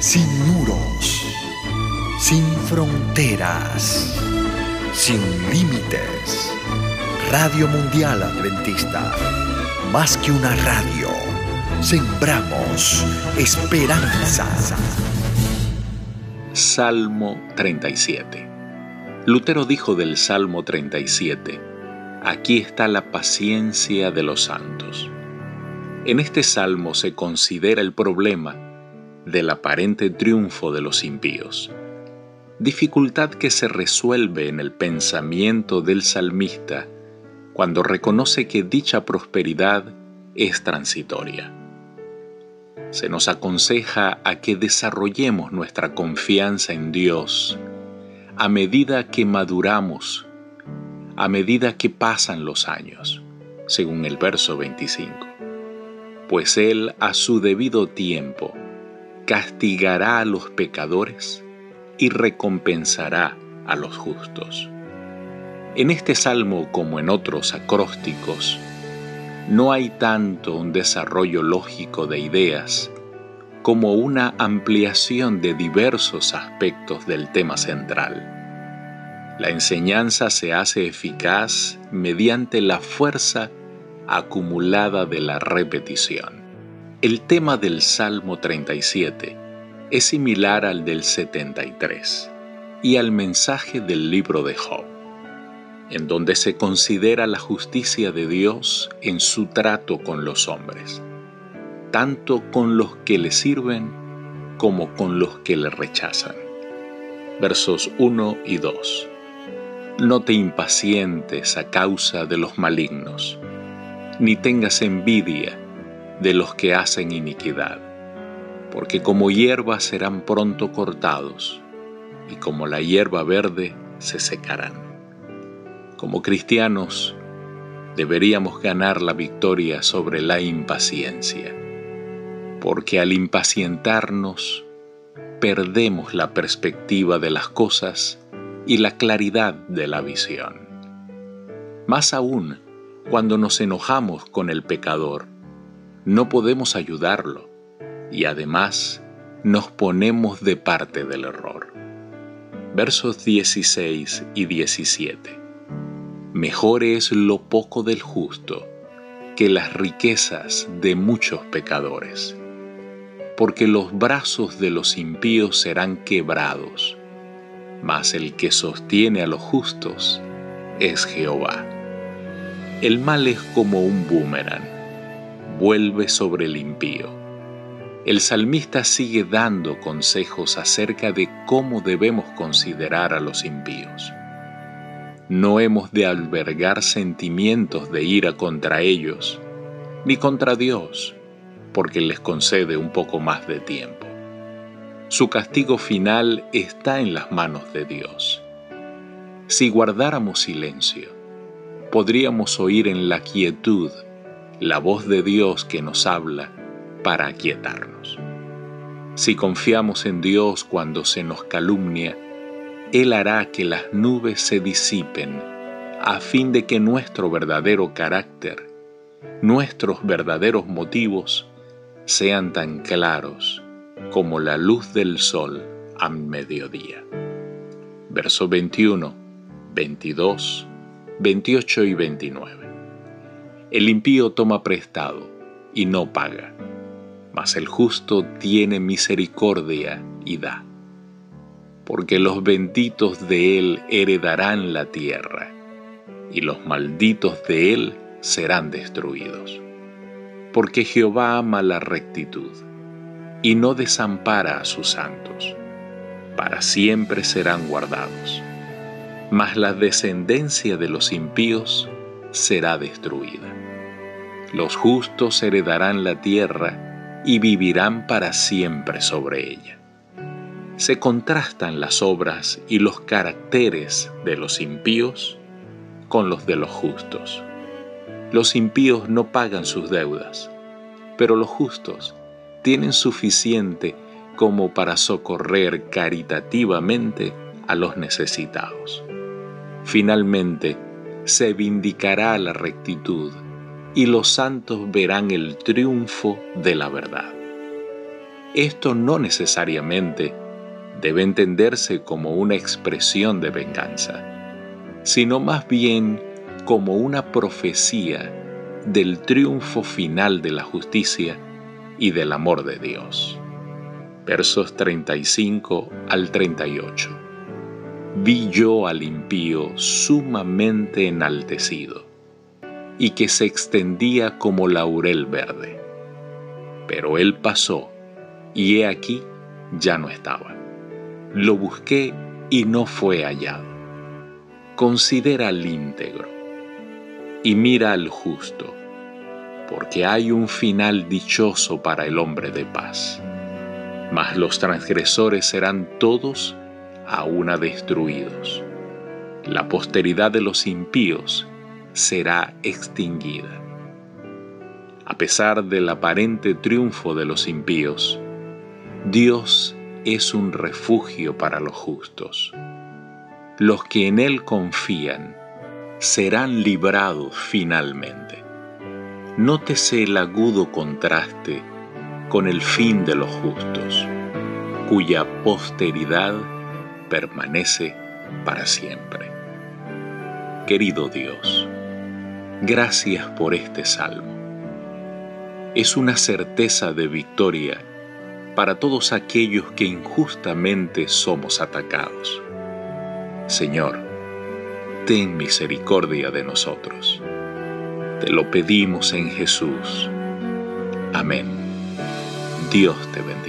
sin muros, sin fronteras, sin límites. Radio Mundial Adventista, más que una radio, sembramos esperanza. Salmo 37 Lutero dijo del Salmo 37, aquí está la paciencia de los santos. En este salmo se considera el problema del aparente triunfo de los impíos, dificultad que se resuelve en el pensamiento del salmista cuando reconoce que dicha prosperidad es transitoria. Se nos aconseja a que desarrollemos nuestra confianza en Dios a medida que maduramos, a medida que pasan los años, según el verso 25 pues Él a su debido tiempo castigará a los pecadores y recompensará a los justos. En este salmo como en otros acrósticos, no hay tanto un desarrollo lógico de ideas como una ampliación de diversos aspectos del tema central. La enseñanza se hace eficaz mediante la fuerza acumulada de la repetición. El tema del Salmo 37 es similar al del 73 y al mensaje del libro de Job, en donde se considera la justicia de Dios en su trato con los hombres, tanto con los que le sirven como con los que le rechazan. Versos 1 y 2. No te impacientes a causa de los malignos ni tengas envidia de los que hacen iniquidad, porque como hierba serán pronto cortados, y como la hierba verde se secarán. Como cristianos, deberíamos ganar la victoria sobre la impaciencia, porque al impacientarnos, perdemos la perspectiva de las cosas y la claridad de la visión. Más aún, cuando nos enojamos con el pecador, no podemos ayudarlo y además nos ponemos de parte del error. Versos 16 y 17. Mejor es lo poco del justo que las riquezas de muchos pecadores, porque los brazos de los impíos serán quebrados, mas el que sostiene a los justos es Jehová. El mal es como un boomerang, vuelve sobre el impío. El salmista sigue dando consejos acerca de cómo debemos considerar a los impíos. No hemos de albergar sentimientos de ira contra ellos, ni contra Dios, porque les concede un poco más de tiempo. Su castigo final está en las manos de Dios. Si guardáramos silencio, podríamos oír en la quietud la voz de Dios que nos habla para aquietarnos. Si confiamos en Dios cuando se nos calumnia, Él hará que las nubes se disipen a fin de que nuestro verdadero carácter, nuestros verdaderos motivos, sean tan claros como la luz del sol a mediodía. Verso 21, 22 28 y 29. El impío toma prestado y no paga, mas el justo tiene misericordia y da. Porque los benditos de él heredarán la tierra, y los malditos de él serán destruidos. Porque Jehová ama la rectitud, y no desampara a sus santos. Para siempre serán guardados mas la descendencia de los impíos será destruida. Los justos heredarán la tierra y vivirán para siempre sobre ella. Se contrastan las obras y los caracteres de los impíos con los de los justos. Los impíos no pagan sus deudas, pero los justos tienen suficiente como para socorrer caritativamente a los necesitados. Finalmente, se vindicará la rectitud y los santos verán el triunfo de la verdad. Esto no necesariamente debe entenderse como una expresión de venganza, sino más bien como una profecía del triunfo final de la justicia y del amor de Dios. Versos 35 al 38. Vi yo al impío sumamente enaltecido y que se extendía como laurel verde. Pero él pasó y he aquí ya no estaba. Lo busqué y no fue hallado. Considera al íntegro y mira al justo, porque hay un final dichoso para el hombre de paz. Mas los transgresores serán todos a una destruidos. La posteridad de los impíos será extinguida. A pesar del aparente triunfo de los impíos, Dios es un refugio para los justos. Los que en Él confían serán librados finalmente. Nótese el agudo contraste con el fin de los justos, cuya posteridad permanece para siempre. Querido Dios, gracias por este salmo. Es una certeza de victoria para todos aquellos que injustamente somos atacados. Señor, ten misericordia de nosotros. Te lo pedimos en Jesús. Amén. Dios te bendiga.